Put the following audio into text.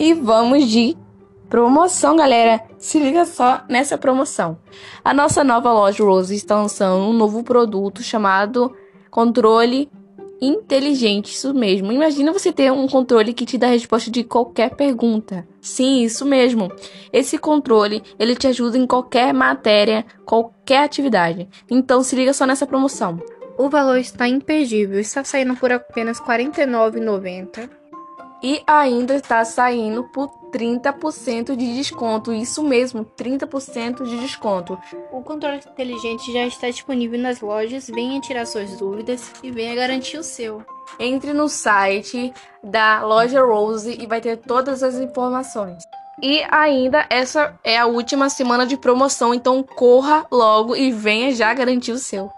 E vamos de promoção, galera. Se liga só nessa promoção. A nossa nova loja Rose está lançando um novo produto chamado controle inteligente, isso mesmo. Imagina você ter um controle que te dá a resposta de qualquer pergunta. Sim, isso mesmo. Esse controle, ele te ajuda em qualquer matéria, qualquer atividade. Então se liga só nessa promoção. O valor está imperdível, está saindo por apenas R$ 49,90. E ainda está saindo por 30% de desconto. Isso mesmo, 30% de desconto. O controle inteligente já está disponível nas lojas. Venha tirar suas dúvidas e venha garantir o seu. Entre no site da loja Rose e vai ter todas as informações. E ainda essa é a última semana de promoção, então corra logo e venha já garantir o seu.